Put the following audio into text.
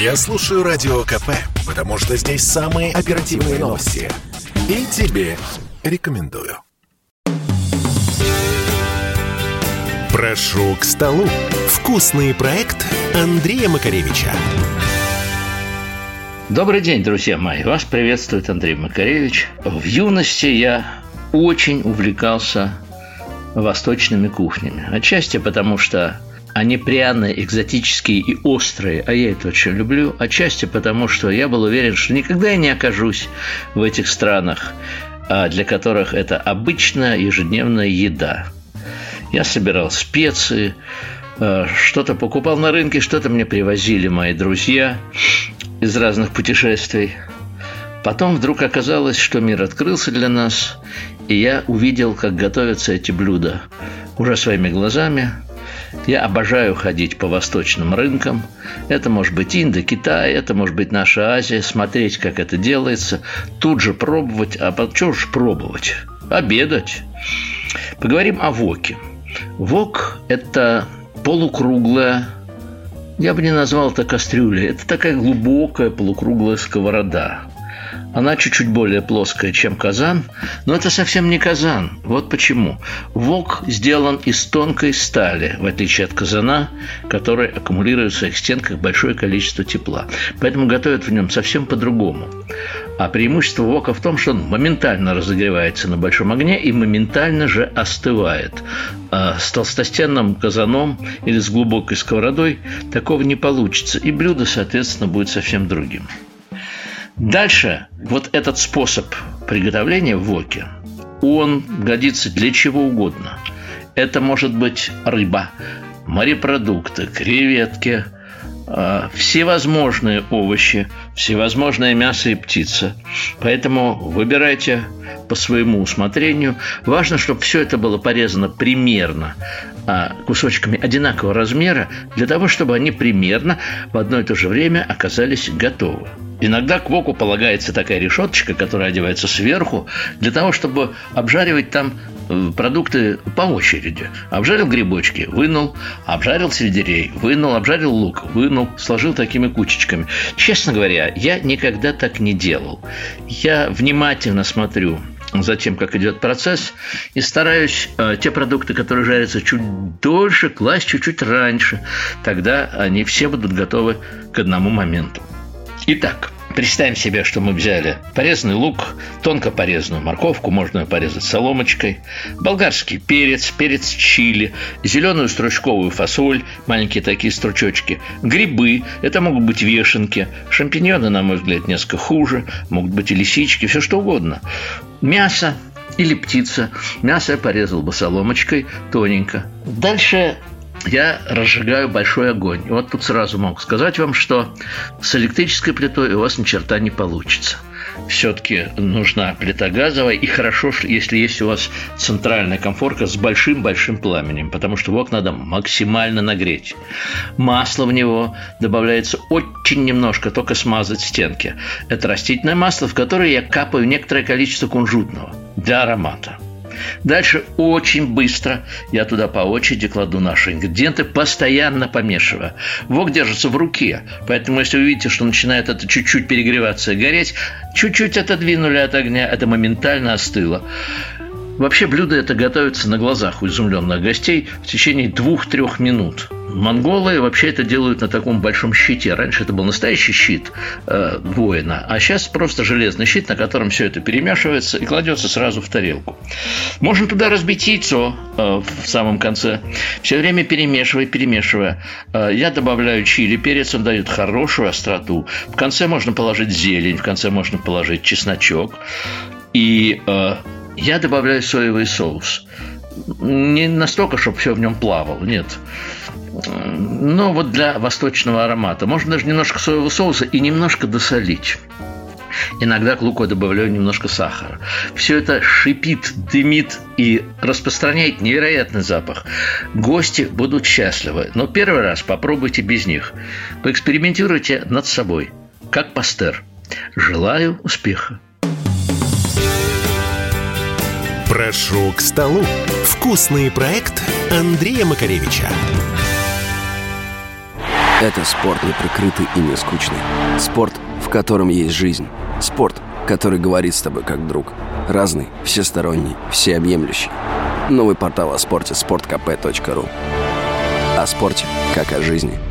Я слушаю Радио КП, потому что здесь самые оперативные новости. И тебе рекомендую. Прошу к столу. Вкусный проект Андрея Макаревича. Добрый день, друзья мои. Вас приветствует Андрей Макаревич. В юности я очень увлекался восточными кухнями. Отчасти потому, что они пряные, экзотические и острые, а я это очень люблю. Отчасти потому, что я был уверен, что никогда я не окажусь в этих странах, а для которых это обычная ежедневная еда. Я собирал специи, э, что-то покупал на рынке, что-то мне привозили мои друзья из разных путешествий. Потом вдруг оказалось, что мир открылся для нас, и я увидел, как готовятся эти блюда уже своими глазами. Я обожаю ходить по восточным рынкам. Это может быть Индия, Китай, это может быть наша Азия. Смотреть, как это делается, тут же пробовать. А что ж пробовать? Обедать. Поговорим о воке. Вок – это полукруглая я бы не назвал это кастрюлей. Это такая глубокая полукруглая сковорода. Она чуть-чуть более плоская, чем казан, но это совсем не казан. Вот почему. Вок сделан из тонкой стали, в отличие от казана, который аккумулирует в своих стенках большое количество тепла. Поэтому готовят в нем совсем по-другому. А преимущество вока в том, что он моментально разогревается на большом огне и моментально же остывает. А с толстостенным казаном или с глубокой сковородой такого не получится. И блюдо, соответственно, будет совсем другим. Дальше вот этот способ приготовления в воке, он годится для чего угодно. Это может быть рыба, морепродукты, креветки, а, всевозможные овощи, всевозможное мясо и птица. Поэтому выбирайте по своему усмотрению. Важно, чтобы все это было порезано примерно а, кусочками одинакового размера, для того, чтобы они примерно в одно и то же время оказались готовы. Иногда к воку полагается такая решеточка, которая одевается сверху, для того, чтобы обжаривать там э, продукты по очереди. Обжарил грибочки, вынул, обжарил сельдерей, вынул, обжарил лук, вынул, сложил такими кучечками. Честно говоря, я никогда так не делал. Я внимательно смотрю за тем, как идет процесс, и стараюсь э, те продукты, которые жарятся чуть дольше, класть чуть-чуть раньше. Тогда они все будут готовы к одному моменту. Итак, Представим себе, что мы взяли порезанный лук, тонко порезанную морковку, можно порезать соломочкой, болгарский перец, перец чили, зеленую стручковую фасоль, маленькие такие стручочки, грибы, это могут быть вешенки, шампиньоны, на мой взгляд, несколько хуже, могут быть и лисички, все что угодно. Мясо, или птица. Мясо я порезал бы соломочкой тоненько. Дальше я разжигаю большой огонь. И вот тут сразу могу сказать вам, что с электрической плитой у вас ни черта не получится. Все-таки нужна плита газовая, и хорошо, если есть у вас центральная комфорка с большим-большим пламенем, потому что вок надо максимально нагреть. Масло в него добавляется очень немножко, только смазать стенки. Это растительное масло, в которое я капаю некоторое количество кунжутного для аромата. Дальше очень быстро я туда по очереди кладу наши ингредиенты, постоянно помешивая. Вок держится в руке, поэтому если вы видите, что начинает это чуть-чуть перегреваться и гореть, чуть-чуть отодвинули от огня, это моментально остыло. Вообще блюдо это готовится на глазах у изумленных гостей в течение двух-трех минут – Монголы вообще это делают на таком большом щите. Раньше это был настоящий щит э, воина, а сейчас просто железный щит, на котором все это перемешивается и кладется сразу в тарелку. Можно туда разбить яйцо э, в самом конце, все время перемешивая, перемешивая. Э, я добавляю чили, перец, он дает хорошую остроту. В конце можно положить зелень, в конце можно положить чесночок. И э, я добавляю соевый соус. Не настолько, чтобы все в нем плавало, нет ну, вот для восточного аромата. Можно даже немножко соевого соуса и немножко досолить. Иногда к луку я добавляю немножко сахара. Все это шипит, дымит и распространяет невероятный запах. Гости будут счастливы, но первый раз попробуйте без них. Поэкспериментируйте над собой, как пастер. Желаю успеха. Прошу к столу. Вкусный проект Андрея Макаревича. Это спорт неприкрытый и не скучный. Спорт, в котором есть жизнь. Спорт, который говорит с тобой как друг. Разный, всесторонний, всеобъемлющий. Новый портал о спорте – sportkp.ru О спорте, как о жизни –